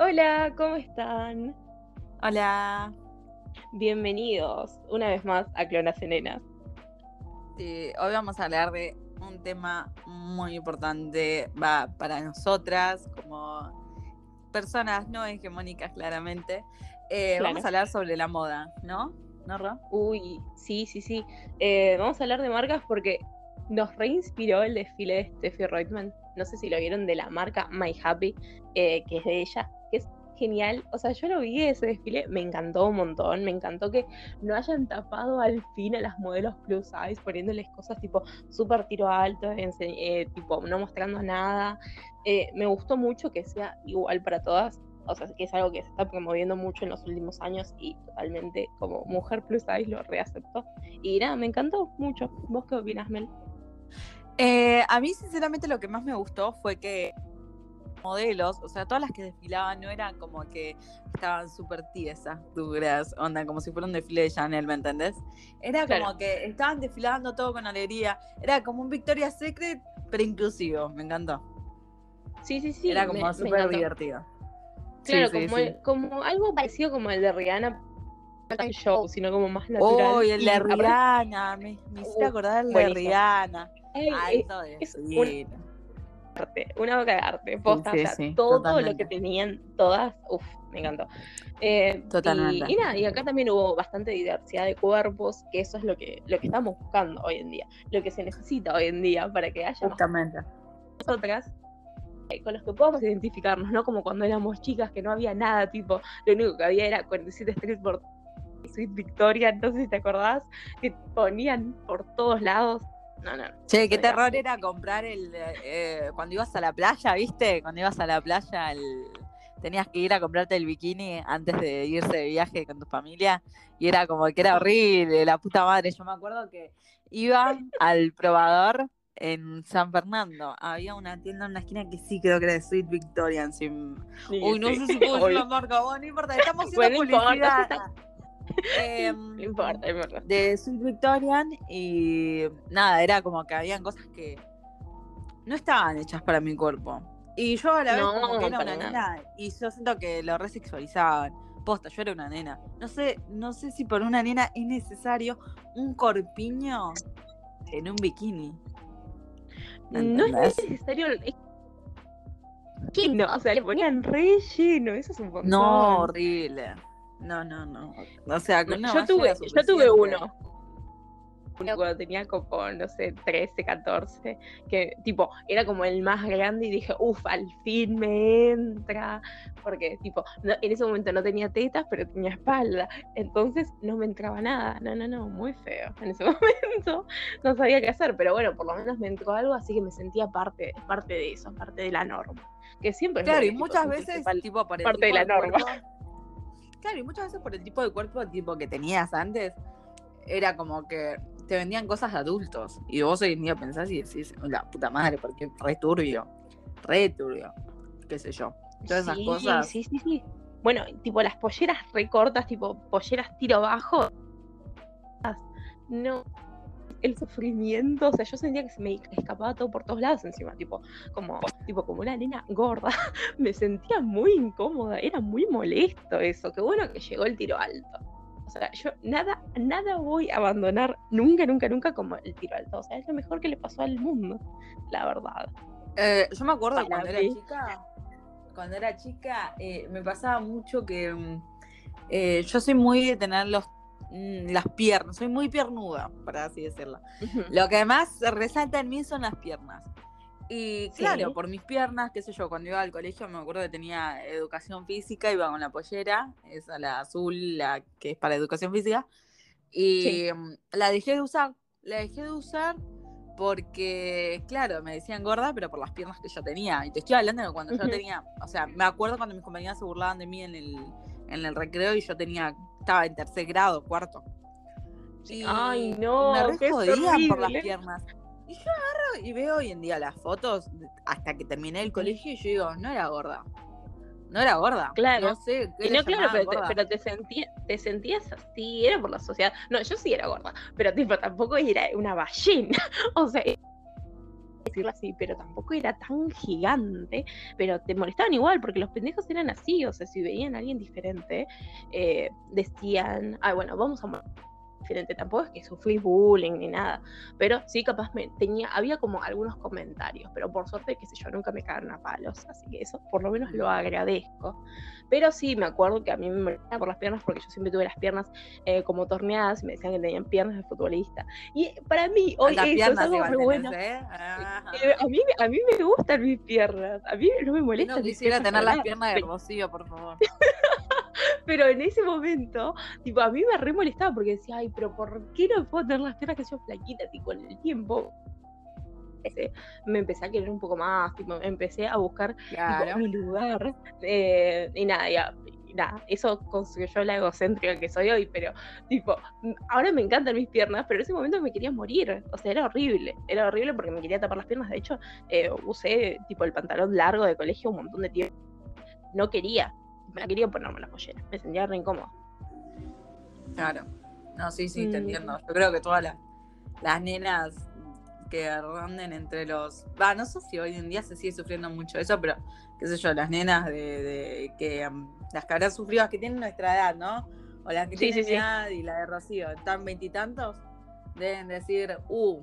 Hola, ¿cómo están? Hola. Bienvenidos una vez más a Clonas en Nenas. Sí, hoy vamos a hablar de un tema muy importante va para nosotras como personas no hegemónicas claramente. Eh, Claro. Vamos a hablar sobre la moda, ¿no? ¿No, Ro? Uy, sí, sí, sí. Eh, vamos a hablar de marcas porque nos reinspiró el desfile de Steffi Reutemann. No sé si lo vieron de la marca My Happy, eh, que es de ella, que es genial. O sea, yo lo vi ese desfile, me encantó un montón. Me encantó que no hayan tapado al fin a las modelos plus size, poniéndoles cosas tipo súper tiro alto, eh, tipo no mostrando nada. Eh, me gustó mucho que sea igual para todas. O sea, que es algo que se está promoviendo mucho en los últimos años y totalmente como mujer plus size lo reaceptó. Y nada, me encantó mucho. ¿Vos qué opinas, Mel? Eh, a mí, sinceramente, lo que más me gustó fue que modelos, o sea, todas las que desfilaban no eran como que estaban súper tiesas, duras, onda, como si fuera un desfile de Chanel, ¿me entendés? Era como que estaban desfilando todo con alegría, era como un Victoria's Secret, pero inclusivo, me encantó. Sí, sí, sí. era como súper divertido. Claro, Sí, como, sí. el- como algo parecido como el de Rihanna, show, sino como más natural. Oh, y el de Rihanna, me, me hiciste Uh, acordar el de. Rihanna. Ay, Ay, es es arte, una boca de arte, posta, sí, o sea, sí, todo lo totalmente. que tenían todas, uff, me encantó. Eh, Totalmente. Y, y nada, y acá también hubo bastante diversidad de cuerpos, que eso es lo que, lo que estamos buscando hoy en día, lo que se necesita hoy en día para que haya Justamente. nosotras eh, con los que podamos identificarnos, no como cuando éramos chicas que no había nada, tipo, lo único que había era 47 Street por Sweet Victoria, no sé si te acordás, que ponían por todos lados. No, no. Che, qué terror era comprar el. eh, cuando ibas a la playa, ¿viste? Cuando ibas a la playa, el- tenías que ir a comprarte el bikini antes de irse de viaje con tu familia. Y era como que era horrible, la puta madre. Yo me acuerdo que iba al probador en San Fernando. Había una tienda en una esquina que sí creo que era de Sweet Victorian. sí. Sí, Uy, no sí, sé si puedo decir la marca, bueno, no importa, estamos haciendo Bueno, no importa, Em, No importa, no importa. de Sweet Victorian y nada, era como que habían cosas que no estaban hechas para mi cuerpo. Y yo a la vez No, como que era una nada. nena y yo siento que lo resexualizaban. Posta, yo era una nena. No sé, no sé si por una nena es necesario un corpiño en un bikini. ¿Me No es necesario. es- ¿Qué no? O sea, le ponían relleno, eso es un montón. No, horrible. No, no, no. O sea, No, yo tuve, yo tuve uno. Uno cuando tenía como, no sé, 13, 14, que tipo, era como el más grande y dije, uff, al fin me entra. Porque, tipo, no- en ese momento no tenía tetas, pero tenía espalda. Entonces no me entraba nada. No, no, no, muy feo. En ese momento no sabía qué hacer, pero bueno, por lo menos me entró algo, así que me sentía parte, parte de eso, parte de la norma. Que siempre es Claro, y tipo, muchas veces, tipo, parte de la norma. cuerpo- claro, y muchas veces por el tipo de cuerpo tipo que tenías antes, era como que te vendían cosas de adultos. Y vos hoy en día pensás y decís, la puta madre, porque re turbio, re turbio, qué sé yo. Todas esas cosas. Sí, sí, sí. Bueno, tipo las polleras recortas, tipo polleras tiro bajo. No. El sufrimiento, o sea, yo sentía que se me escapaba todo por todos lados encima, tipo, como, tipo, como una nena gorda. Me sentía muy incómoda, era muy molesto eso. Qué bueno que llegó el tiro alto. O sea, yo nada, nada voy a abandonar nunca, nunca, nunca como el tiro alto. O sea, es lo mejor que le pasó al mundo, la verdad. Eh, yo me acuerdo Para cuando era chica, cuando era chica, eh, me pasaba mucho que mm, eh, yo soy muy de tener los, mm, las piernas, soy muy piernuda, para así decirlo. Lo que más resalta en mí son las piernas. Y Sí. claro, por mis piernas, qué sé yo, cuando iba al colegio me acuerdo que tenía educación física, iba con la pollera, esa la azul, la que es para educación física, y Sí. mm, la dejé de usar, la dejé de usar porque, claro, me decían gorda, pero por las piernas que yo tenía. Y te estoy hablando de cuando yo Ujú. tenía, o sea, me acuerdo cuando mis compañeras se burlaban de mí en el, en el recreo y yo tenía, estaba en tercer grado, cuarto. Y Ay, no, me re jodían por las piernas. Y yo agarro y veo hoy en día las fotos hasta que terminé el colegio y yo digo, no era gorda. No era gorda. Claro. No sé. ¿qué Y no, claro, pero te, pero te sentías así, era por la sociedad. No, yo sí era gorda, pero tipo, tampoco era una ballena. O sea, decirlo así, pero tampoco era tan gigante, pero te molestaban igual, porque los pendejos eran así, o sea, si veían a alguien diferente, eh, decían, ah, bueno, vamos a diferente. Tampoco es que sufrí bullying ni nada, pero sí capaz me tenía, había como algunos comentarios, pero por suerte, qué sé yo, nunca me cagaron a palos, así que eso por lo menos lo agradezco. Pero sí, me acuerdo que a mí me molestaba por las piernas porque yo siempre tuve las piernas eh, como torneadas y me decían que tenían piernas de futbolista. Y para mí, hoy eso es algo muy bueno. ¿eh? Eh, a, mí, a mí me gustan mis piernas, a mí no me molesta. no quisiera tener las piernas de Rocío, por favor. pero en ese momento, tipo, a mí me re molestaba porque decía, ay, pero ¿por qué no puedo tener las piernas que son flaquitas? Y con el tiempo me empecé a querer un poco más, tipo, empecé a buscar mi lugar. Eh, y nada, ya, nada, eso construyó la egocéntrica que soy hoy, pero tipo, ahora me encantan mis piernas, pero en ese momento me quería morir, o sea, era horrible, era horrible porque me quería tapar las piernas, de hecho, eh, usé tipo el pantalón largo de colegio un montón de tiempo, no quería, me quería ponerme la pollera, me sentía re incómoda. Claro, no, sí, sí, te mm. entiendo, yo creo que todas las, las nenas que ronden entre los. Va, no sé si hoy en día se sigue sufriendo mucho eso, pero qué sé yo, las nenas de, que um, las que habrán sufrido, que tienen nuestra edad, ¿no? O las que tienen edad y la de Rocío, están veintitantos, deben decir, uh,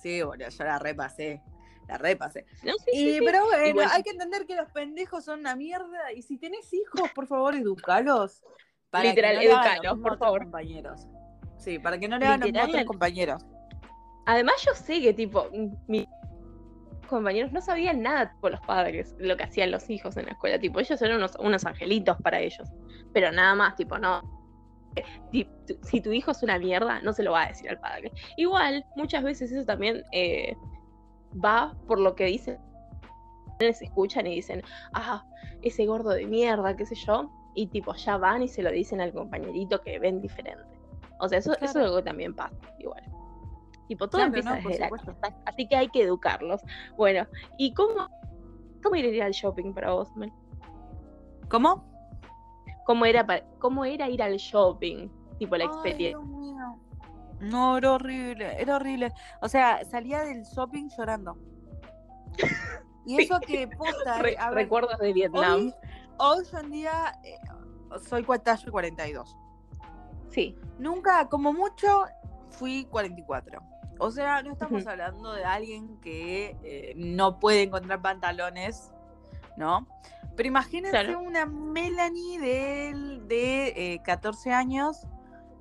sí, bueno, yo la repasé. La repasé. y, pero bueno, hay que entender que los pendejos son una mierda. Y si tenés hijos, por favor, educalos. Para Literal, que no educalos, por favor. Compañeros. Sí, para que no le hagan a otros compañeros. Además, yo sé que, tipo, mis compañeros no sabían nada por los padres, lo que hacían los hijos en la escuela. Tipo, ellos eran unos, angelitos para ellos. Pero nada más, tipo, no. Si tu hijo es una mierda, no se lo va a decir al padre. Igual, muchas veces eso también eh, va por lo que dicen. Se escuchan y dicen, ah, ese gordo de mierda, qué sé yo. Y tipo, ya van y se lo dicen al compañerito que ven diferente. O sea, eso, eso es algo que también pasa, igual. Tipo, todo empieza desde la casa. Así que hay que educarlos. Bueno, ¿y cómo, cómo ir al shopping para vos, ¿Cómo? ¿Cómo era, ¿Cómo era ir al shopping? Tipo, la experiencia. No, era horrible, era horrible. O sea, salía del shopping llorando. Y eso que posta. recuerdos de Vietnam. Hoy, en día eh, soy cuatallo 42. Sí. Nunca, como mucho, fui 44. O sea, no estamos hablando de alguien que eh, no puede encontrar pantalones, ¿no? Pero imagínense una Melanie de, de 14 eh, años,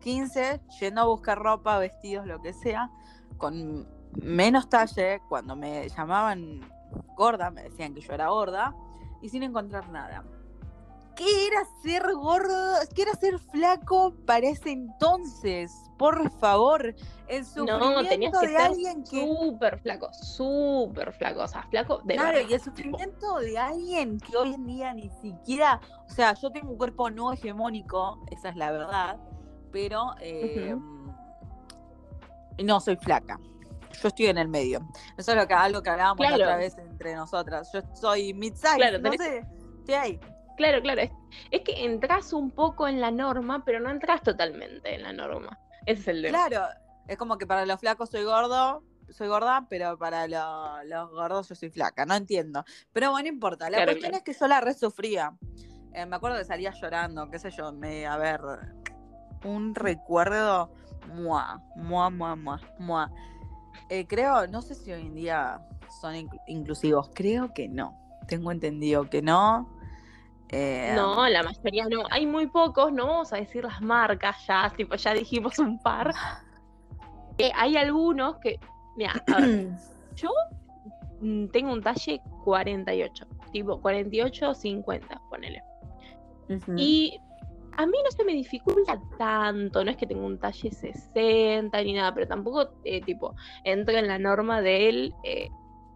15, yendo a buscar ropa, vestidos, lo que sea, con menos talle, cuando me llamaban gorda, me decían que yo era gorda, y sin encontrar nada. ¿Qué era ser gordo? ¿Qué era ser flaco para ese entonces? Por favor, el sufrimiento no, tenías que de alguien que. Súper flaco, súper flaco, o sea, flaco de Claro, y el sufrimiento de alguien que hoy en día ni siquiera. O sea, yo tengo un cuerpo no hegemónico, esa es la verdad, pero. Eh, no soy flaca. Yo estoy en el medio. Eso es lo que, algo que hablábamos otra vez entre nosotras. Yo soy mid-size, claro, no sé. Estoy ahí. Claro, claro. Es, que entras un poco en la norma, pero no entras totalmente en la norma. Ese es el de. Claro, es como que para los flacos soy gordo, soy gorda, pero para los gordos yo soy flaca, no entiendo. Pero bueno, no importa. La cuestión es que yo la resufría. Eh, me acuerdo que salía llorando, qué sé yo, me, a ver, un recuerdo, mua, mua, mua, mua, mua. Eh, creo, no sé si hoy en día son inclusivos, creo que no. Tengo entendido que no. Eh, no, la mayoría no. Hay muy pocos, no vamos a decir las marcas ya, tipo, ya dijimos un par. Eh, hay algunos que, mira, yo mm, tengo un talle 48, tipo 48 50, ponele. Y a mí no se me dificulta tanto, no es que tengo un talle 60 ni nada, pero tampoco, eh, tipo, entro en la norma del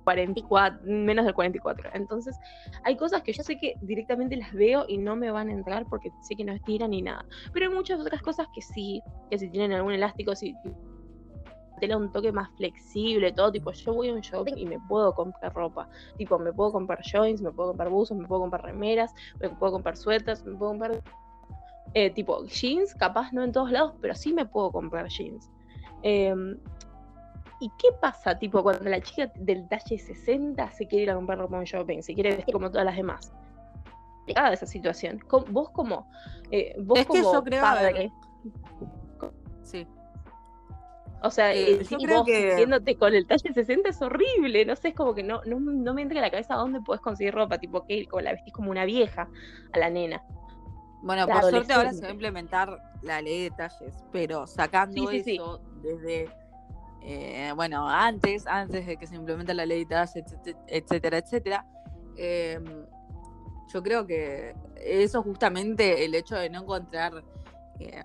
44, menos del 44. Entonces, hay cosas que yo sé que directamente las veo y no me van a entrar porque sé que no estiran ni nada. Pero hay muchas otras cosas que sí, que si tienen algún elástico, si tela un toque más flexible, todo, tipo, yo voy a un shopping y me puedo comprar ropa. Tipo, me puedo comprar joints, me puedo comprar buzos, me puedo comprar remeras, me puedo comprar suéteres, me puedo comprar. Eh, tipo, jeans, capaz no en todos lados, pero sí me puedo comprar jeans. Em, ¿Y qué pasa, tipo, cuando la chica del talle 60 se quiere ir a comprar ropa en shopping, se quiere vestir como todas las demás? de esa situación. Vos como, eh, vos es como que yo creo, padre, sí. o sea, Eh, eh, yo creo vos que- con el talle 60 es horrible, no sé, es como que no, no, no me entra en la cabeza dónde puedes conseguir ropa, tipo que la vestís como una vieja a la nena. Bueno, por suerte ahora se va a implementar la ley de talles, pero sacando Sí, sí, sí. eso desde, eh, bueno, antes, antes de que se implemente la ley de talles, etcétera, etcétera, etcétera, eh, yo creo que eso justamente, el hecho de no encontrar eh,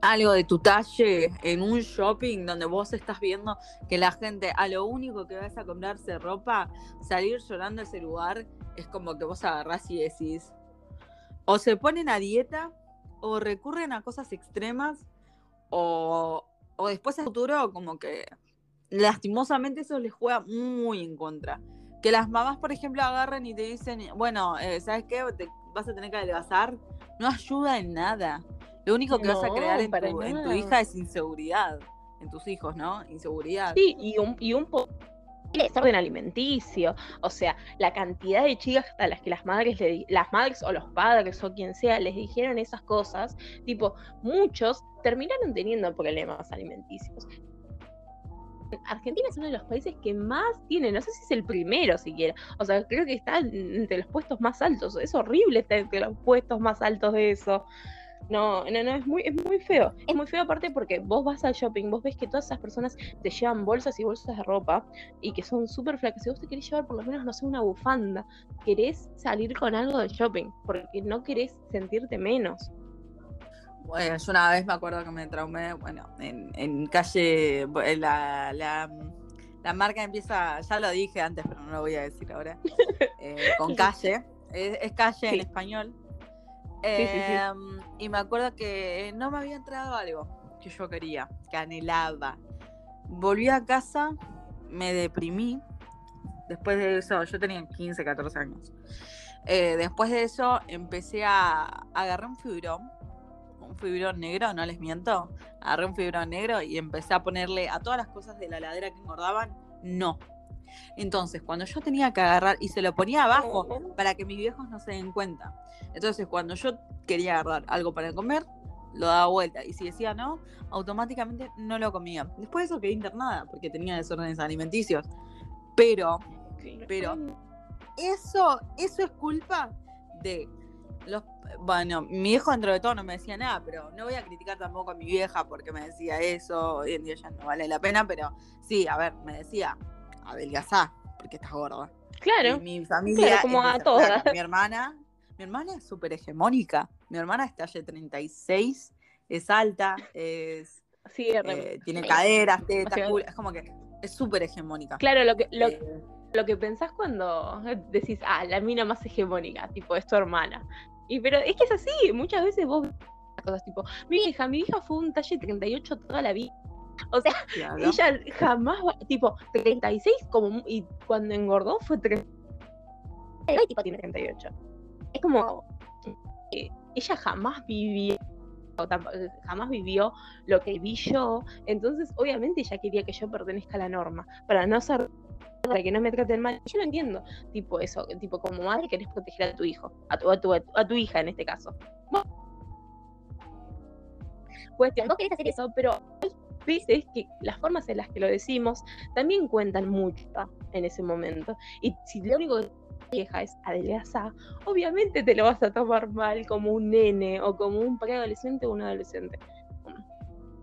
algo de tu talle en un shopping donde vos estás viendo que la gente a lo único que vas a comprarse ropa, salir llorando a ese lugar, es como que vos agarrás y decís, o se ponen a dieta, o recurren a cosas extremas, o, o después en el futuro como que lastimosamente eso les juega muy en contra. Que las mamás, por ejemplo, agarren y te dicen, bueno, eh, ¿sabes qué? Te vas a tener que adelgazar. No ayuda en nada. Lo único que vas a crear en tu, en tu hija es inseguridad. En tus hijos, ¿no? Inseguridad. Sí, y un, y un poco de desorden alimenticio. O sea, la cantidad de chicas a las que las madres, le, las madres o los padres o quien sea les dijeron esas cosas, tipo, muchos terminaron teniendo problemas alimenticios. Argentina es uno de los países que más tiene, no sé si es el primero siquiera, o sea, creo que está entre los puestos más altos, es horrible estar entre los puestos más altos de eso. No, no, no, es muy, es muy feo. Es muy feo aparte porque vos vas al shopping, vos ves que todas esas personas te llevan bolsas y bolsas de ropa y que son súper flacas. Si vos te querés llevar por lo menos, no sé, una bufanda, querés salir con algo del shopping porque no querés sentirte menos. Bueno, yo una vez me acuerdo que me traumé, bueno, en, en calle, en la, la, la marca empieza, ya lo dije antes, pero no lo voy a decir ahora, eh, con calle, es, es calle en Sí. Em, Y me acuerdo que no me había entrado algo que yo quería, que anhelaba. Volví a casa, me deprimí. Después de eso, yo tenía 15, 14 años. Eh, después de eso, empecé a, a agarrar un fibrón, un fibrón negro, no les miento. Agarré un fibrón negro y empecé a ponerle a todas las cosas de la ladera que engordaban, no. Entonces, cuando yo tenía que agarrar, y se lo ponía abajo para que mis viejos no se den cuenta. Entonces, cuando yo quería agarrar algo para comer, lo daba vuelta. Y si decía no, automáticamente no lo comía. Después de eso quedé internada porque tenía desórdenes alimenticios. Pero pero- eso, eso es culpa de los. Bueno, mi viejo dentro de todo no me decía nada, pero no voy a criticar tampoco a mi vieja porque me decía eso. Hoy en día ya no vale la pena, pero sí, a ver, me decía, adelgazá, porque estás gorda. Claro, Y mi familia. claro, como a todas. Mi hermana, mi hermana es súper hegemónica. Mi hermana es talle 36, es alta, es, sí, eh, tiene caderas, tetas, culo, es como que es súper hegemónica. Claro, lo que, lo, Eh, lo que pensás cuando decís, ah, la mina más hegemónica, tipo, es tu hermana. Y pero es que es así, muchas veces vos ves cosas tipo, mi hija, mi hija fue un talle 38 toda la vida. O sea, claro. ella jamás va, tipo, 36 como, y cuando engordó fue 3. Y tipo tiene 38. Es como, eh, ella jamás vivió, jamás vivió lo que vi yo, entonces obviamente ella quería que yo pertenezca a la norma, para no ser para que no me traten mal. Yo lo entiendo, tipo eso, tipo como madre querés proteger a tu hijo, a tu, a tu, a tu hija en este caso. Pues vos querés hacer eso, pero veces que las formas en las que lo decimos también cuentan mucho en ese momento. Y si lo único que te deja es adelgazar, obviamente te lo vas a tomar mal como un nene o como un preadolescente o un adolescente.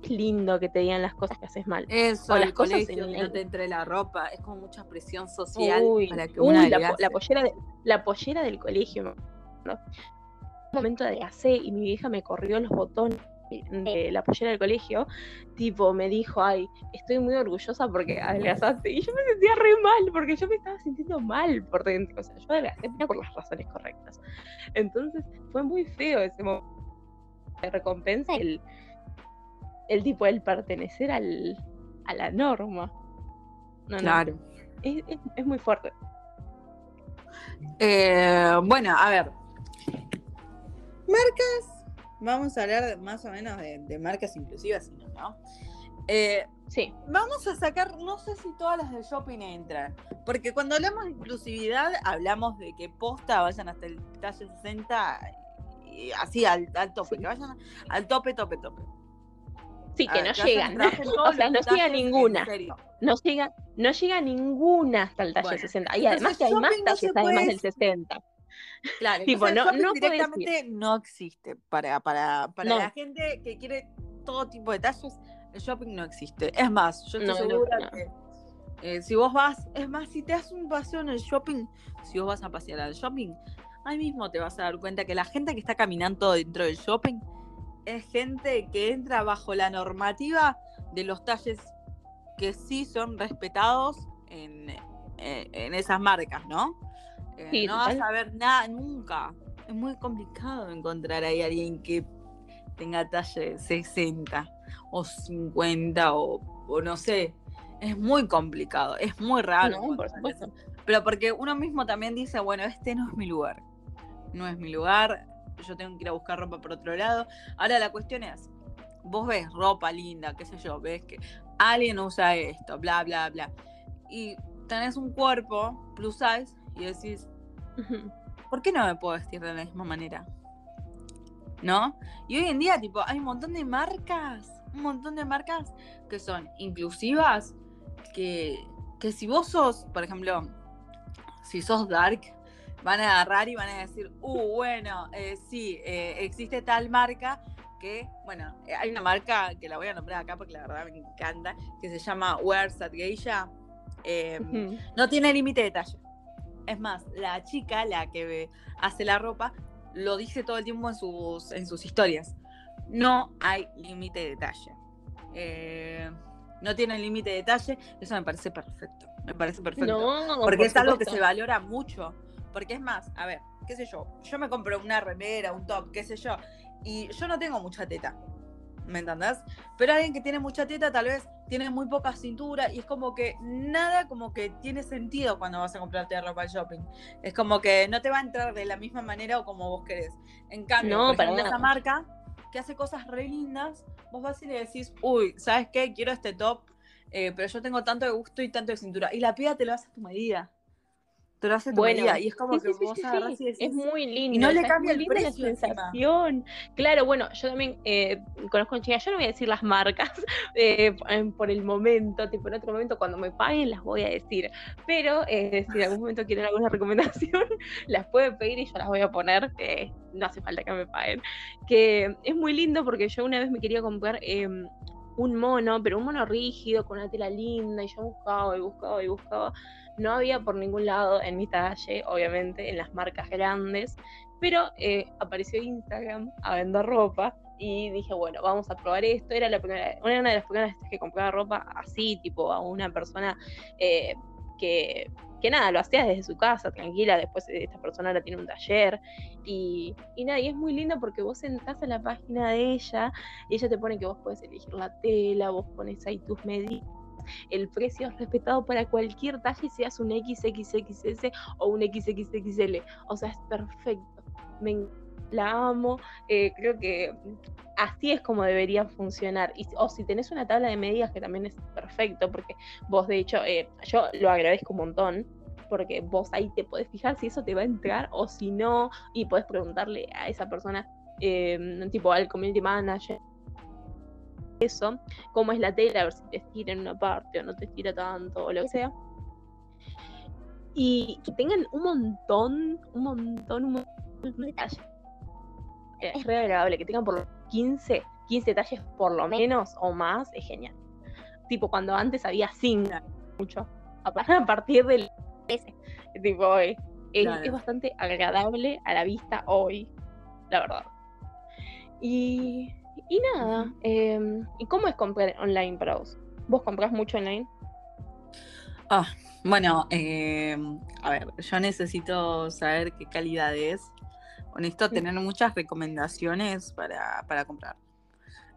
Es lindo que te digan las cosas que haces mal. Eso, o el las cosas colegio, en- que no te entre la ropa, es como mucha presión social Uy, para que uy, una la, la pollera de- la pollera del colegio. ¿no? Un momento adelgacé y mi vieja me corrió los botones de la pollera del colegio, tipo me dijo, ay, estoy muy orgullosa porque adelgazaste. Y yo me sentía re mal, porque yo me estaba sintiendo mal por dentro. O sea, yo adelgacé por las razones correctas. Entonces fue muy feo ese momento de recompensa el, el tipo, el pertenecer al, a la norma. No, no, Claro. es, es- es muy fuerte. Eh, bueno, a ver. Marcas. Vamos a hablar de- más o menos de, de marcas inclusivas, ¿no? Eh, Sí, Vamos a sacar, no sé si todas las de shopping entran, porque cuando hablamos de inclusividad, hablamos de que posta vayan hasta el talle 60, y así al, al tope, Sí. que vayan al tope, tope, tope. sí, que ver, no llegan. O sea, no llega talles, ninguna. No llega, no llega ninguna hasta el talle Bueno, 60. Y además que hay más shopping no talles, además puede del 60. Claro, Tipo, no- directamente no existe para, para, para No. la gente que quiere todo tipo de talles. El shopping no existe. Es más, yo estoy No, segura que eh, si vos vas, es más, si te das un paseo en el shopping, si vos vas a pasear al shopping, ahí mismo te vas a dar cuenta que la gente que está caminando dentro del shopping es gente que entra bajo la normativa de los talles que sí son respetados en, eh, en esas marcas, ¿no? Sí, no vas a ver nada nunca. Es muy complicado encontrar ahí a alguien que tenga talle 60 o 50 o, o no sé. Es muy complicado, es muy raro. No, por eso. supuesto. Pero porque uno mismo también dice, bueno, este no es mi lugar. No es mi lugar, yo tengo que ir a buscar ropa por otro lado. Ahora la cuestión es, vos ves ropa linda, qué sé yo, ves que alguien usa esto, bla, bla, bla. Y tenés un cuerpo plus size y decís. ¿por qué no me puedo vestir de la misma manera? ¿No? Y hoy en día, tipo, hay un montón de marcas, un montón de marcas que son inclusivas, que, que si vos sos, por ejemplo, si sos dark, van a agarrar y van a decir, uh, bueno, eh, sí, eh, existe tal marca que, bueno, eh, hay una marca que la voy a nombrar acá porque la verdad me encanta, que se llama Wears at Geisha. eh, Ujú. no tiene límite de talle. Es más, la chica, la que hace la ropa, lo dice todo el tiempo en sus, en sus historias. No hay límite de talle. Eh, no tiene límite de talle. Eso me parece perfecto. Me parece perfecto. No, porque por es algo que se valora mucho. Porque es más, a ver, qué sé yo, yo me compro una remera, un top, qué sé yo, y yo no tengo mucha teta. ¿Me entendés? Pero alguien que tiene mucha teta tal vez tiene muy poca cintura y es como que nada como que tiene sentido cuando vas a comprarte ropa al shopping. Es como que no te va a entrar de la misma manera o como vos querés. En cambio, No, para esa marca que hace cosas re lindas, vos vas y le decís, uy, ¿sabes qué? Quiero este top, eh, pero yo tengo tanto de gusto y tanto de cintura. Y la piba te lo hace a tu medida. Te lo hace a tu Bueno, medida. Y es como Sí, que sí, vos sí, y decís, Es muy lindo. no le cambia el precio la encima. sensación. Claro, bueno, yo también eh, conozco chicas, yo no voy a decir las marcas eh, por- el momento, tipo en otro momento cuando me paguen las voy a decir. Pero eh, si en algún momento quieren alguna recomendación, las pueden pedir y yo las voy a poner. eh, no hace falta que me paguen. Que es muy lindo porque yo una vez me quería comprar eh, un mono, pero un mono rígido, con una tela linda, y yo buscaba y buscaba y buscaba. No había por ningún lado en mi talle, obviamente, en las marcas grandes, pero eh, apareció Instagram a vender ropa y dije, bueno, vamos a probar esto. Era la primera, una de las primeras veces que compraba ropa así, tipo a una persona eh, que, que nada, lo hacía desde su casa, tranquila. Después eh, esta persona ahora tiene un taller y, y nada, y es muy lindo porque vos entras a la página de ella y ella te pone que vos podés elegir la tela, vos pones ahí tus medidas el precio es respetado para cualquier talle, seas un XXXS o un XXXL. O sea, es perfecto. Me la amo. eh, creo que así es como debería funcionar. O si tenés una tabla de medidas, que también es perfecto, porque vos, de hecho, eh, yo lo agradezco un montón. Porque vos ahí te podés fijar si eso te va a entrar o si no, y podés preguntarle a esa persona, eh, tipo al community manager, eso, cómo es la tela, a ver si te estira en una parte o no te estira tanto o lo que sea. Y que tengan un montón, un montón, un montón de talles. Eh, Es re agradable, que tengan por lo menos 15, 15 talles por lo menos o más, es genial. Tipo cuando antes había 5, mucho. A pa- a partir del ese. Tipo, es, Claro. es bastante agradable a la vista hoy, la verdad. Y, y nada, em, ¿y cómo es comprar online para vos? ¿Vos comprás mucho online? Ah, bueno, eh, a ver, yo necesito saber qué calidad es. Necesito tener muchas recomendaciones para, para comprar.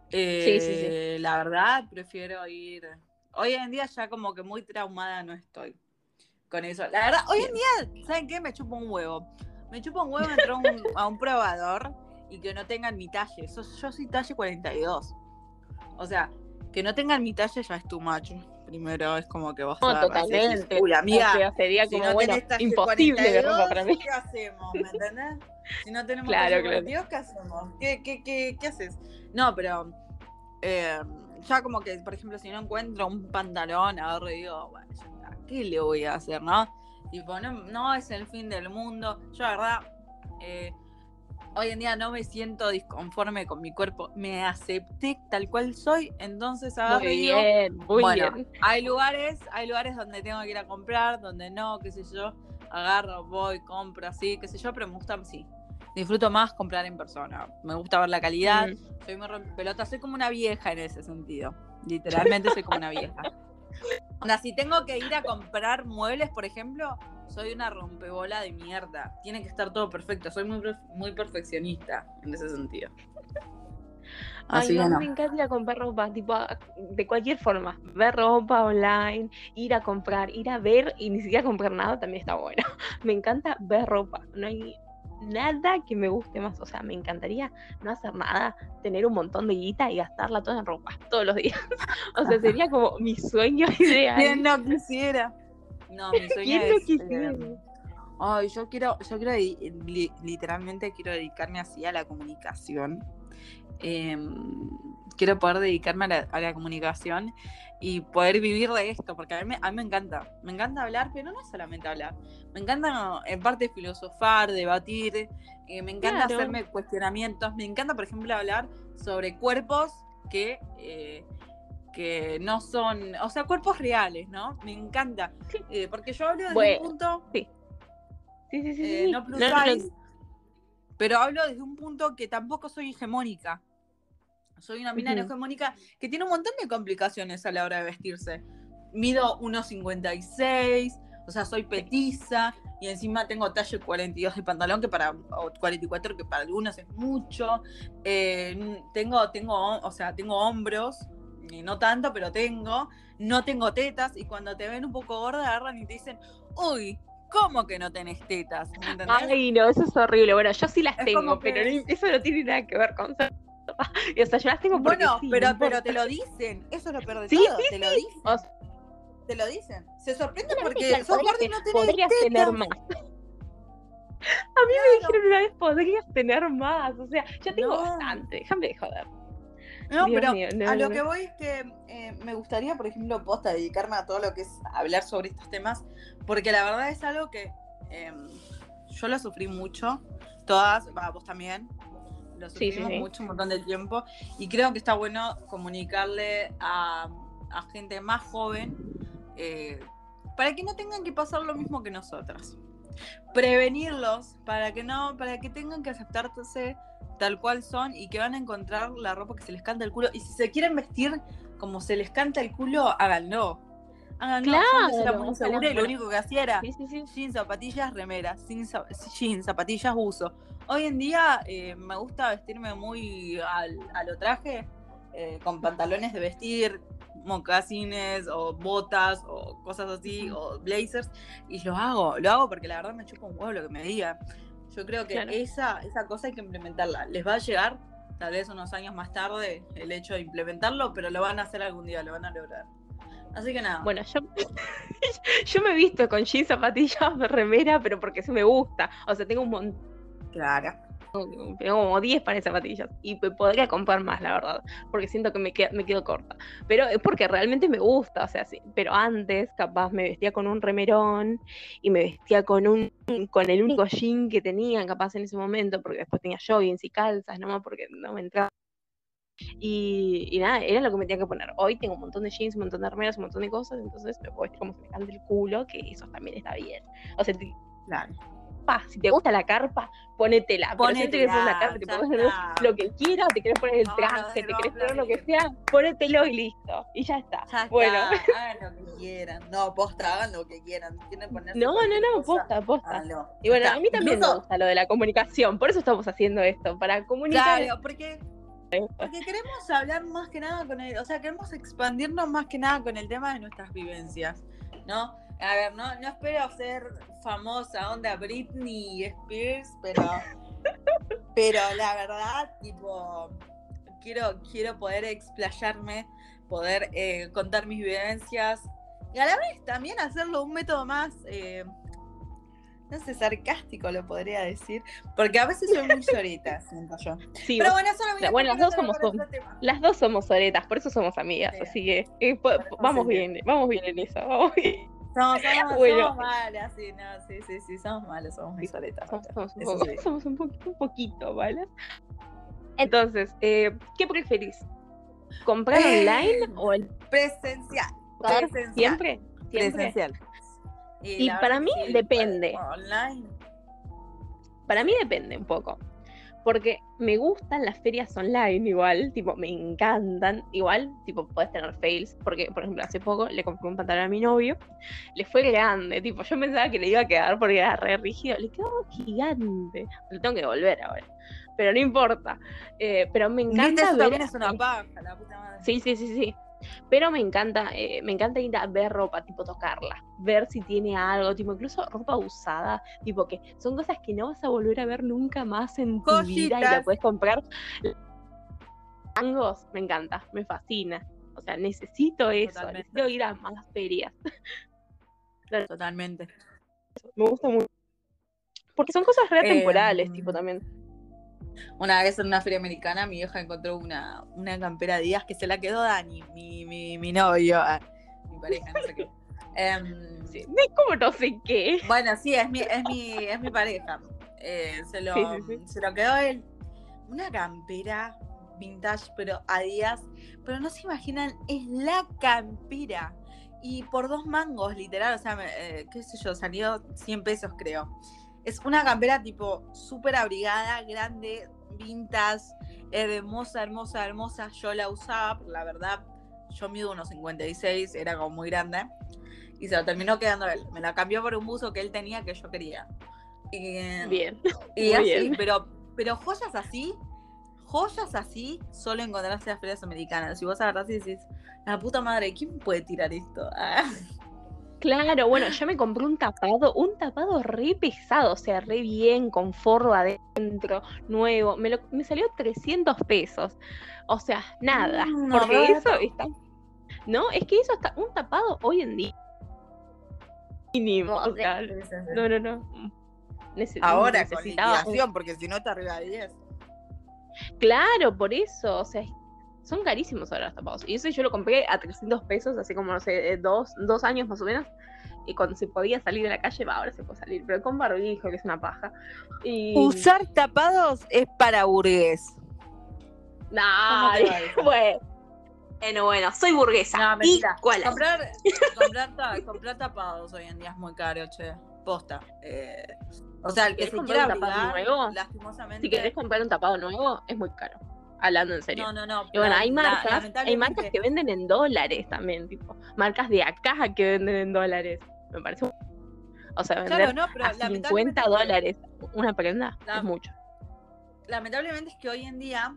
Sí, sí, sí. Eh, La verdad, prefiero ir. Hoy en día ya como que muy traumada no estoy con eso. La verdad, hoy en día, ¿saben qué? Me chupa un huevo. Me chupa un huevo entrar a un- a un probador y que no tengan mi talle. So- yo soy talle 42. O sea, que no tengan mi talla ya es tu macho. Primero es como que vos No, totalmente. Uy, amiga, O sea, sería si como, no bueno, talle imposible de 42, ropa para mí. ¿qué hacemos? ¿Me entendés? Si no tenemos Claro, talle claro. 42, ¿qué hacemos? ¿Qué, qué, qué, qué haces? No, pero eh, ya como que, por ejemplo, si no encuentro un pantalón, agarro y digo, bueno, ya ¿qué le voy a hacer, no? Tipo, no, no es el fin del mundo. Yo, la verdad, eh, hoy en día no me siento disconforme con mi cuerpo. Me acepté tal cual soy, entonces agarro Muy digo, bien, muy bueno, bien. hay lugares, hay lugares donde tengo que ir a comprar, donde no, qué sé yo, agarro, voy, compro así, qué sé yo, pero me gusta, sí. Disfruto más comprar en persona. Me gusta ver la calidad. Mm. Soy muy rompepelota, soy como una vieja en ese sentido. Literalmente soy como una vieja. Onda, si tengo que ir a comprar muebles, por ejemplo, soy una rompebola de mierda. Tiene que estar todo perfecto. Soy muy, muy perfeccionista en ese sentido. Ay, Así no, que no. me encanta ir a comprar ropa, tipo, de cualquier forma. Ver ropa online, ir a comprar, ir a ver y ni siquiera comprar nada también está bueno. Me encanta ver ropa. No hay nada que me guste más. O sea, me encantaría no hacer nada, tener un montón de guita y gastarla toda en ropa, todos los días. O sea, sería como mi sueño ideal. ¿Quién no quisiera? No, mi sueño ¿Quién no es, quisiera? eh, Ay, yo quiero, yo quiero li- literalmente quiero dedicarme así a la comunicación. Em, quiero poder dedicarme a la, a la comunicación y poder vivir de esto, porque a mí, me- a mí me encanta. Me encanta hablar, pero no es solamente hablar. Me encanta en parte filosofar, debatir, eh, me encanta Claro. hacerme cuestionamientos. Me encanta, por ejemplo, hablar sobre cuerpos que, eh, que no son, o sea, cuerpos reales, ¿no? Me encanta. Eh, porque yo hablo desde Bueno, un punto Sí, sí, sí. sí. no plus No, no, no. Pero hablo desde un punto que tampoco soy hegemónica. Soy una mina no Ujú. hegemónica que tiene un montón de complicaciones a la hora de vestirse. Mido 1,56, o sea, soy petiza y encima tengo talle 42 de pantalón, que para, o 44, que para algunos es mucho. Eh, tengo, tengo, o sea, tengo hombros, y no tanto, pero tengo. No tengo tetas y cuando te ven un poco gorda agarran y te dicen, uy, ¿cómo que no tenés tetas? ¿Me entendés? Ay, no, eso es horrible. Bueno, yo sí las Es tengo, que- pero no- eso no tiene nada que ver con O sea, yo las tengo porque Bueno, sí, pero, no pero importa. te lo dicen, eso es lo peor de Sí, todo, sí, te lo dicen. O sea, Te lo dicen. Se Claramente, porque sos gorda y no tenés podrías tetas. tener más. A mí me dijeron una vez, podrías tener más. O sea, ya tengo No. bastante, déjame de joder. No, Dios pero mío, no, a lo no. que voy es que eh, me gustaría, por ejemplo, posta, dedicarme a todo lo que es hablar sobre estos temas, porque la verdad es algo que eh, yo lo sufrí mucho, todas, vos también, lo Sí, sí, sufrimos sí. mucho, un montón de tiempo, y creo que está bueno comunicarle a, a gente más joven eh, para que no tengan que pasar lo mismo que nosotras. Prevenirlos para que no, para que tengan que aceptarse tal cual son y que van a encontrar la ropa que se les canta el culo. Y si se quieren vestir como se les canta el culo, háganlo. Háganlo. Claro, o sea, y lo único que hacía era Sí, sí, sí. jeans, zapatillas, remeras, jeans, zapatillas, uso. Hoy en día eh, me gusta vestirme muy al, a lo traje, eh, con pantalones de vestir, mocasines o botas o cosas así, o blazers, y lo hago, lo hago porque la verdad me chupa un huevo lo que me diga. Yo creo que Claro. esa, esa cosa hay que implementarla. Les va a llegar, tal vez unos años más tarde, el hecho de implementarlo, pero lo van a hacer algún día, lo van a lograr. Así que nada. Bueno, yo, yo me he visto con jeans, zapatillas, remera, pero porque se me gusta. O sea, tengo un montón, Claro. Tengo como 10 pares de zapatillas. Y podría comprar más, la verdad. Porque siento que me, queda- me quedo corta. Pero es porque realmente me gusta. O sea, sí. Pero antes, capaz, me vestía con un remerón y me vestía con un con el único jean que tenía, capaz, en ese momento. Porque después tenía joggings y calzas, nomás porque no me entraba. Y, nada, era lo que me tenía que poner. Hoy tengo un montón de jeans, un montón de remeras, un montón de cosas, entonces me puedo vestir como se me cante el culo, que eso también está bien. O sea, Claro. Si te gusta la carpa, ponétela. Pero si no te quieres poner la carpa, te puedes poner lo que quieras, te quieres poner el No, traje, no, te no, quieres poner lo que sea, ponételo y listo. Y ya está. Ya bueno. está, hagan lo que quieran. No, posta, hagan lo que quieran. Quieren ponerse No, no, no, cosa, posta, posta. háganlo. Y bueno, está. a mí también me gusta lo de la comunicación, por eso estamos haciendo esto, para comunicar. Claro, porque, porque queremos hablar más que nada con el, o sea, queremos expandirnos más que nada con el tema de nuestras vivencias, ¿no? A ver, no, no espero ser famosa, onda Britney Spears, pero, pero la verdad, tipo, quiero, quiero poder explayarme poder eh, contar mis vivencias y a la vez también hacerlo un método más, eh, no sé, sarcástico lo podría decir, porque a veces soy muy llorita, siento yo. Sí, Pero bueno, eso a bueno, las dos somos las dos somos soretas, por eso somos amigas, Sí. así que eh, vamos bien, vamos bien en eso, vamos bien. No, somos, Bueno. somos malas, sí, no, sí, sí, sí, somos malas, somos muy soletas. Somos, somos un, Eso poco- sí. somos un, poquito, un poquito, ¿vale? Entonces, eh, ¿qué preferís? ¿Comprar Eh, online o el Presencial. presencial. siempre? ¿Siempre? Presencial. Y para mí sí, depende. Online. Para mí depende un poco. Porque me gustan las ferias online igual, tipo, me encantan. Igual, tipo, puedes tener fails. Porque, por ejemplo, hace poco le compré un pantalón a mi novio. Le fue grande, tipo, yo pensaba que le iba a quedar porque era re rígido. Le quedó gigante. Lo tengo que devolver ahora. Pero no importa. Eh, pero me encanta eso ver. también es una paja, la puta madre. Sí, sí, sí, sí. Pero me encanta, eh, me encanta ir a ver ropa, tipo tocarla, ver si tiene algo, tipo incluso ropa usada, tipo que son cosas que no vas a volver a ver nunca más en tu vida y la puedes comprar. Mangos, me encanta, me fascina. O sea, necesito eso, Totalmente. necesito ir a más ferias. Totalmente. Me gusta mucho. Porque son cosas re Eh, temporales, tipo también. Una vez en una feria americana, mi vieja encontró una, una campera Díaz que se la quedó Dani, mi, mi, mi novio, ah, mi pareja, no sé qué. Em, Sí, como no sé qué. Bueno, sí, es mi, es mi, es mi pareja. Eh, se, lo, Sí, sí, sí. se lo quedó él. Una campera vintage, pero a días. Pero no se imaginan, es la campera. Y por dos mangos, literal, o sea, me- eh, qué sé yo, salió 100 pesos, creo. Es una campera tipo súper abrigada, grande, vintage, hermosa, hermosa, hermosa. Yo la usaba, pero la verdad, yo mido unos 56, era como muy grande. Y se lo terminó quedando él. Me la cambió por un buzo que él tenía que yo quería. Y, Bien. y muy así, bien. pero, pero joyas así, joyas así, solo encontrás en las ferias americanas. Si vos agarrás y decís, la puta madre, ¿quién puede tirar esto? Claro, bueno, yo me compré un tapado, un tapado re pesado, o sea, re bien, con forro adentro, nuevo. Me, lo, me salió 300 pesos. O sea, nada. Mm, no, porque barato. eso está. No, es que eso está. Un tapado hoy en día. Mínimo. o sea, no, no, no. Nece- Ahora con necesitaba liquidación, porque si no está arriba de 10. Claro, por eso, o sea, son carísimos ahora los tapados. Y eso yo lo compré a 300 pesos, así como, no sé, eh, dos, dos años más o menos. Y cuando se podía salir de la calle, va, ahora se puede salir, pero con barbijo, que es una paja. Y... Usar tapados es para burgués. Nah, bueno. Bueno, bueno, soy burguesa. No, ¿Y mentira. cuál es? Comprar, comprar, ta- comprar tapados hoy en día es muy caro, che. Posta. Eh, o sea, el que ¿Querés se comprar quiera un tapado abrigar, nuevo? lastimosamente. Si querés comprar un tapado nuevo, es muy caro. Hablando en serio. No, no, no. Y bueno, hay la- marcas, hay marcas que venden en dólares también, tipo, marcas de acá que venden en dólares. Me parece un- O sea, vender Claro, no, pero a lamentablemente 50 es que- dólares una prenda La- es mucho. lamentablemente es que hoy en día,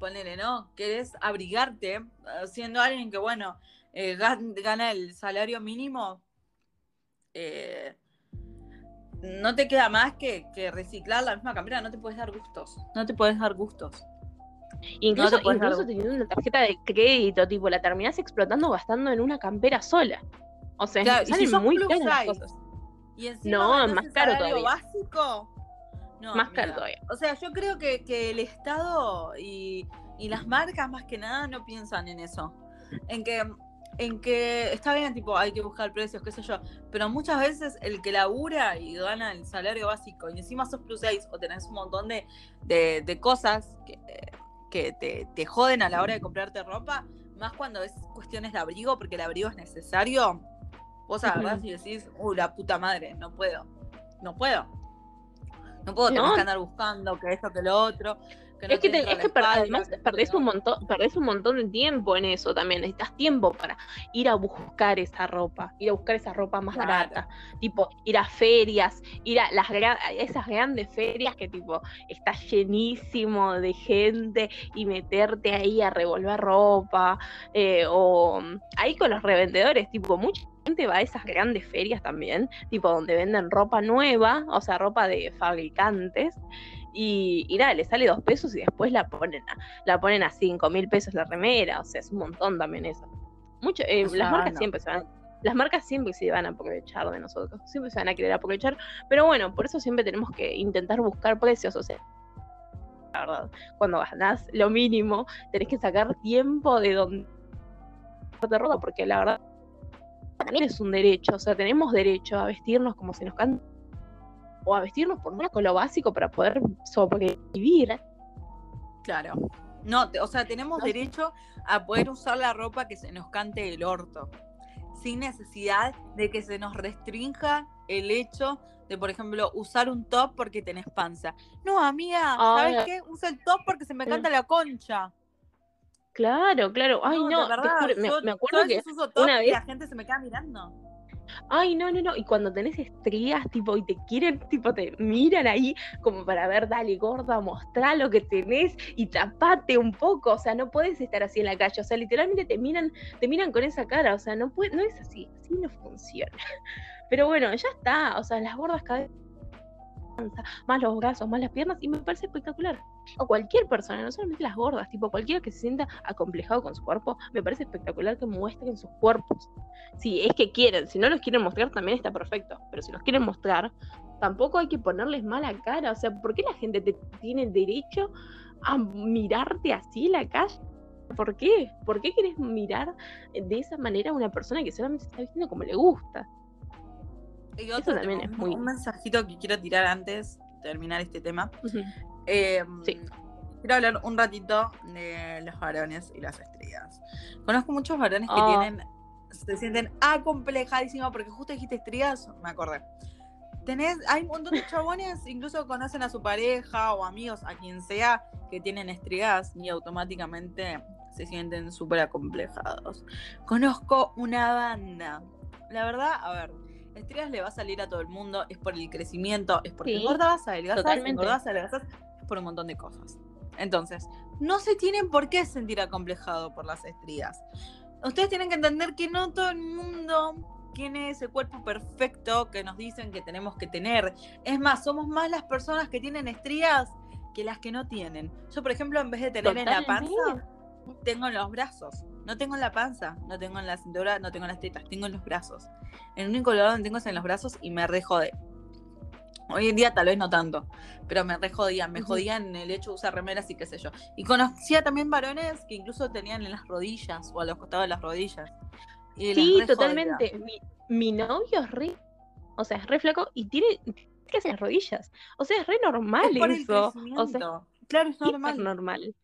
ponele, ¿no? Querés abrigarte eh, siendo alguien que, bueno, eh, gan- gana el salario mínimo, eh, no te queda más que, que reciclar la misma campera, no te puedes dar gustos. No te puedes dar gustos. Incluso, gusto. teniendo una tarjeta de crédito, tipo, la terminás explotando gastando en una campera sola. O sea, Claro, si salen muy caras las cosas. Y encima No, más caro salario todavía. básico. No, Más caro todavía. O sea, yo creo que, que el Estado y, y las marcas más que nada no piensan en eso. En que, en que está bien, tipo, hay que buscar precios, qué sé yo. Pero muchas veces el que labura y gana el salario básico y encima sos plus 6 o tenés un montón de, de, de cosas que, que te, te joden a la hora de comprarte ropa, más cuando es cuestiones de abrigo, porque el abrigo es necesario. Vos agarrás y decís, uy, la puta madre, no puedo. No puedo. No puedo tener No. que andar buscando que esto, que lo otro. Que no Es que, te es que espalda, además esto, perdés un, montón, perdés un montón de tiempo en eso también. Necesitas tiempo para ir a buscar esa ropa, ir a buscar esa ropa más Claro. barata. Tipo, ir a ferias, ir a las a esas grandes ferias que tipo está llenísimo de gente y meterte ahí a revolver ropa. eh, o mm, ahí con los revendedores, tipo, mucha gente va a esas grandes ferias también, tipo donde venden ropa nueva, o sea, ropa de fabricantes. Y, y nada, le sale dos pesos y después la ponen a, la ponen a cinco mil pesos la remera. O sea, es un montón también eso. Mucho, eh, O sea, las marcas no. siempre se van. Las marcas siempre se van a aprovechar de nosotros, siempre se van a querer aprovechar, pero bueno, por eso siempre tenemos que intentar buscar precios, o sea, la verdad, cuando ganás lo mínimo, tenés que sacar tiempo de donde te roba, porque la verdad también es un derecho, o sea, tenemos derecho a vestirnos como se nos canta, o a vestirnos por menos con lo básico para poder sobrevivir. Claro. No, te- o sea, tenemos No. derecho a poder usar la ropa que se nos cante el orto, sin necesidad de que se nos restrinja el hecho de, por ejemplo, usar un top porque tenés panza. No, amiga, ¿sabes Ay. qué? Usa el top porque se me canta la concha. Claro, claro. Ay, no, te verdad, juro, me, yo- me yo acuerdo que. uso top una y vez- la gente se me queda mirando. Ay, no, no, no. Y cuando tenés estrías, tipo, y te quieren, tipo, te miran ahí como para ver, dale, gorda, mostrá lo que tenés y tapate un poco. O sea, no puedes estar así en la calle. O sea, literalmente te miran, te miran con esa cara. O sea, no puede, no es así. Así no funciona. Pero bueno, ya está. O sea, las gordas cada más los brazos, más las piernas, y me parece espectacular. O cualquier persona, no solamente las gordas, tipo cualquiera que se sienta acomplejado con su cuerpo, me parece espectacular que muestren sus cuerpos. Si es que quieren, si no los quieren mostrar también está perfecto, pero si los quieren mostrar, tampoco hay que ponerles mala cara. O sea, ¿por qué la gente te tiene derecho a mirarte así en la calle? ¿Por qué? ¿Por qué quieres mirar de esa manera a una persona que solamente se está vistiendo como le gusta? Y Eso otro también es muy- Un mensajito que quiero tirar antes de terminar este tema. Eh, Sí. Quiero hablar un ratito de los varones y las estrías. Conozco muchos varones que Ah. tienen, se sienten acomplejadísimos porque justo dijiste estrías, me acordé. Tenés, hay un montón de chabones, incluso conocen a su pareja o amigos, a quien sea, que tienen estrías y automáticamente se sienten súper acomplejados. Conozco una banda. La verdad, a ver, estrías le va a salir a todo el mundo, es por el crecimiento, es porque Sí, totalmente. engordas, adelgazas, es por un montón de cosas. Entonces, no se tienen por qué sentir acomplejado por las estrías. Ustedes tienen que entender que no todo el mundo tiene ese cuerpo perfecto que nos dicen que tenemos que tener. Es más, somos más las personas que tienen estrías que las que no tienen. Yo, por ejemplo, en vez de tener en la panza, tengo en los brazos. No tengo en la panza, no tengo en la cintura, no tengo en las tetas, tengo en los brazos. El único lugar donde tengo es en los brazos y me re jode. Hoy en día tal vez no tanto, pero me re jodían, me Ujú. jodían el hecho de usar remeras y qué sé yo. Y conocía también varones que incluso tenían en las rodillas o a los costados de las rodillas. Y Sí, totalmente. Mi, mi novio es re, o sea, es re flaco y tiene que hacer las rodillas. O sea, es re normal Es por el eso. O sea, claro, es normal.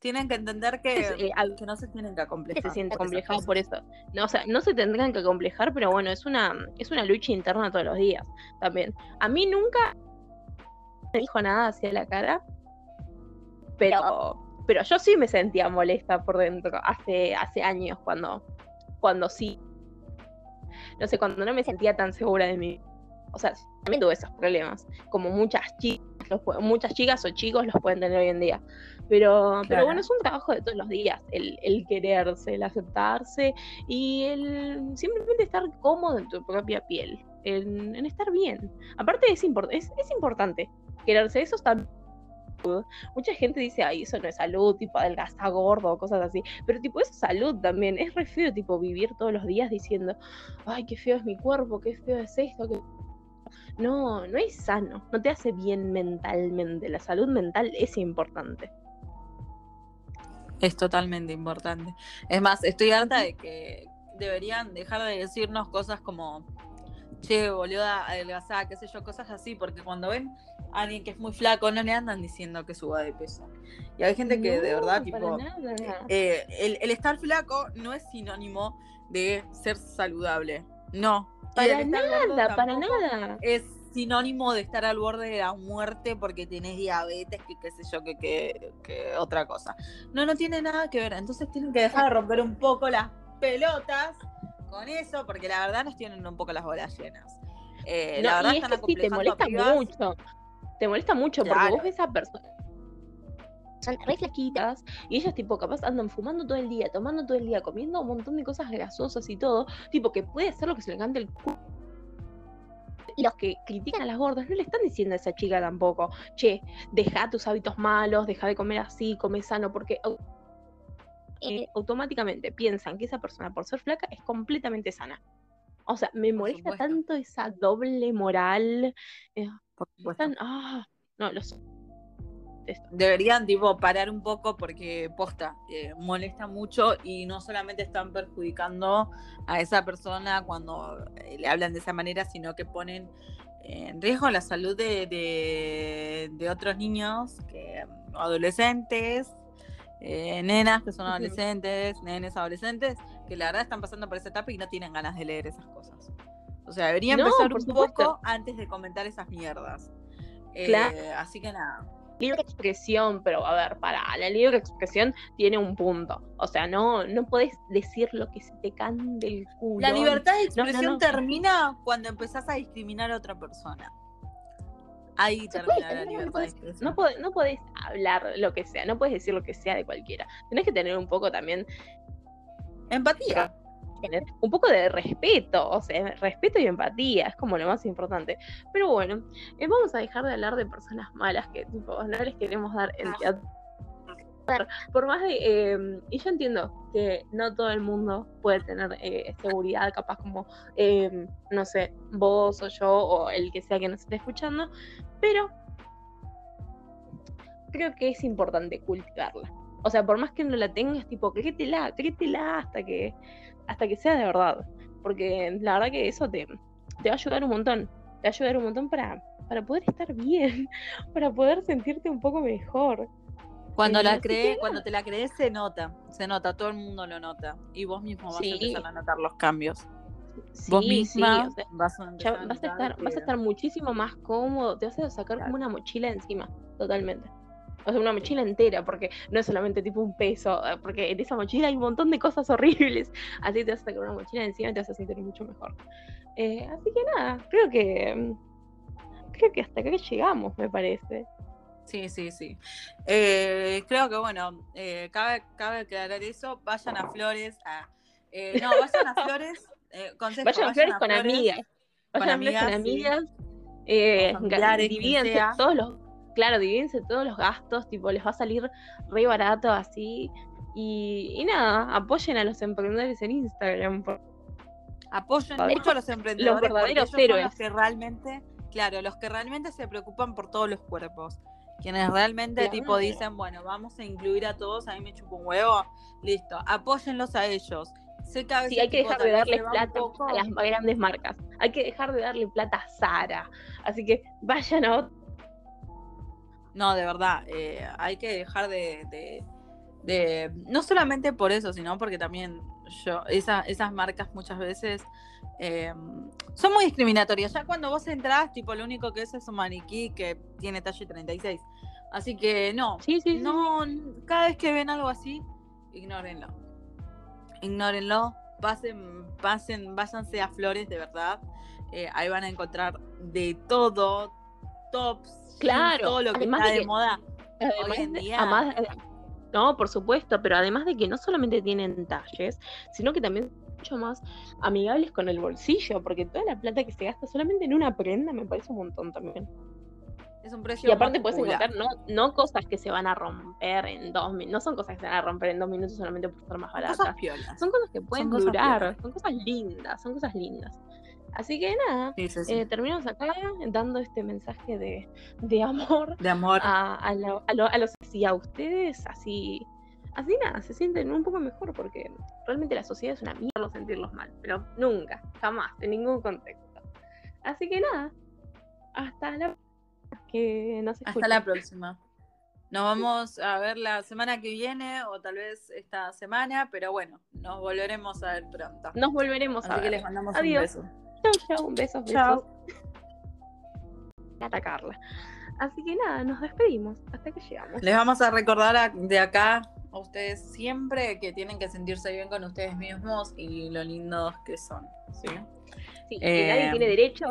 Tienen que entender que, Es, eh, que no se tienen que acomplejar. se siente por esas complejado cosas. por eso. No, o sea, no se tendrán que acomplejar, pero bueno, es una, es una lucha interna todos los días también. A mí nunca me dijo nada hacia la cara, pero, pero yo sí me sentía molesta por dentro hace, hace años cuando, cuando sí. No sé, cuando no me sentía tan segura de mí. O sea, también tuve esos problemas, como muchas chicas, los muchas chicas o chicos los pueden tener hoy en día. Pero, pero bueno, es un trabajo de todos los días, el, el quererse, el aceptarse y el simplemente estar cómodo en tu propia piel, en, en estar bien. Aparte es, import- es, es importante quererse, eso está Mucha gente dice, ay, eso no es salud, tipo adelgazar gordo, cosas así. Pero tipo, eso es salud también. Es re feo, tipo, vivir todos los días diciendo, ay, qué feo es mi cuerpo, qué feo es esto. qué-". No, no es sano. No te hace bien mentalmente. La salud mental es importante. Es totalmente importante. Es más, estoy harta de que deberían dejar de decirnos cosas como, che, boluda, adelgazada, qué sé yo, cosas así, porque cuando ven a alguien que es muy flaco, no le andan diciendo que suba de peso. Y hay gente que de verdad, tipo, eh, el, el estar flaco no es sinónimo de ser saludable. No. Para nada, para nada. Es sinónimo de estar al borde de la muerte porque tenés diabetes, que qué sé yo, que, que, que otra cosa. No, no tiene nada que ver. Entonces tienen que dejar de romper un poco las pelotas con eso, porque la verdad nos tienen un poco las bolas llenas. Eh, No, la verdad y es están que sí, te molesta mucho. Te molesta mucho porque Claro. vos ves a personas. Son re flaquitas y ellas, tipo, capaz andan fumando todo el día, tomando todo el día, comiendo un montón de cosas grasosas y todo. Tipo, que puede ser lo que se le cante el culo. Y los que critican a las gordas no le están diciendo a esa chica tampoco, che, deja tus hábitos malos, deja de comer así, come sano, porque eh, automáticamente piensan que esa persona por ser flaca es completamente sana. O sea, me molesta tanto esa doble moral. Eh, ah, no, los Deberían, tipo, parar un poco porque, posta, eh, molesta mucho y no solamente están perjudicando a esa persona cuando eh, le hablan de esa manera, sino que ponen en riesgo la salud de, de, otros niños, que, adolescentes, eh, nenas que son adolescentes, nenes adolescentes, que la verdad están pasando por esa etapa y no tienen ganas de leer esas cosas. O sea, deberían empezar un poco antes de comentar esas mierdas. Claro. así que nada libre expresión, pero a ver, para, la libre expresión tiene un punto. O sea, no, no puedes decir lo que se te cande el culo. La libertad de expresión termina cuando empezás a discriminar a otra persona. Ahí termina la libertad de expresión. No podés, no podés hablar lo que sea, no puedes decir lo que sea de cualquiera. Tenés que tener un poco también empatía tener un poco de respeto, o sea, respeto y empatía, es como lo más importante. Pero bueno, eh, vamos a dejar de hablar de personas malas que tipo, no les queremos dar el teatro. Por más de, eh, y yo entiendo que no todo el mundo puede tener eh, seguridad, capaz como, em, no sé, vos o yo o el que sea que nos esté escuchando, pero creo que es importante cultivarla. O sea, por más que no la tengas, tipo, créetela, créetela hasta que, hasta que sea de verdad. Porque la verdad que eso te, te va a ayudar un montón. Te va a ayudar un montón para, para poder estar bien, para poder sentirte un poco mejor. Cuando la crees, cuando te la crees se nota, se nota, todo el mundo lo nota y vos mismo vas a empezar a notar los cambios. vos misma vas, a estar, vas a estar muchísimo más cómodo, te vas a sacar como una mochila encima, totalmente o sea, una mochila entera, porque no es solamente tipo un peso, eh, porque en esa mochila hay un montón de cosas horribles, así te vas a sacar una mochila encima y te vas a sentir mucho mejor. Eh, así que nada, creo que mm, creo que hasta acá llegamos, me parece. Sí, sí, sí. Eh, creo que bueno, cabe, cabe aclarar eso, vayan a Flores, a, no, vayan a Flores, consejo, vayan, a Flores con amigas, vayan a Flores con amigas, eh, todos los claro, divídense todos los gastos, tipo, les va a salir re barato así. Y, nada, apoyen a los emprendedores en Instagram. Apoyen mucho a los emprendedores. Los verdaderos héroes. los que realmente, claro, los que realmente se preocupan por todos los cuerpos. Quienes realmente tipo dicen, bueno, vamos a incluir a todos, a mí me chupo un huevo, listo, apóyenlos a ellos. Sé que sí, hay que dejar de darle plata a las grandes marcas. Hay que dejar de darle plata a Sara. Así que vayan a otro no, de verdad, eh, hay que dejar de, de, no solamente por eso, sino porque también yo, esas marcas muchas veces eh, son muy discriminatorias. Ya cuando vos entras, tipo, lo único que es es un maniquí que tiene talle 36. Así que no, sí, sí, no, cada vez que ven algo así, ignórenlo. Ignórenlo, pasen, pasen, váyanse a flores de verdad. Eh, ahí van a encontrar de todo, tops, Claro, todo lo que está de, moda hoy en día. Eh, no, por supuesto, pero además de que no solamente tienen talles, sino que también son mucho más amigables con el bolsillo, porque toda la plata que se gasta solamente en una prenda me parece un montón también. Es un precio. Y aparte puedes encontrar no, no cosas que se van a romper en dos minutos, no son cosas que se van a romper en dos minutos solamente por ser más baratas. Son cosas que pueden durar, son cosas lindas, son cosas lindas. Así que nada, eh, terminamos acá dando este mensaje de, de amor, de amor. A, a, a, los y a ustedes, así, así nada, se sienten un poco mejor porque realmente la sociedad es una mierda sentirlos mal, pero nunca, jamás, en ningún contexto. Así que nada, hasta la que no Hasta la próxima. Nos vamos a ver la semana que viene o tal vez esta semana, pero bueno, nos volveremos a ver pronto. Nos volveremos a ver. que les mandamos un beso. Chau, chau, un beso, chau. Atacarla. Así que nada, nos despedimos hasta que llegamos. Les vamos a recordar de acá a ustedes siempre que tienen que sentirse bien con ustedes mismos y lo lindos que son. ¿sí? Sí, que nadie eh, tiene derecho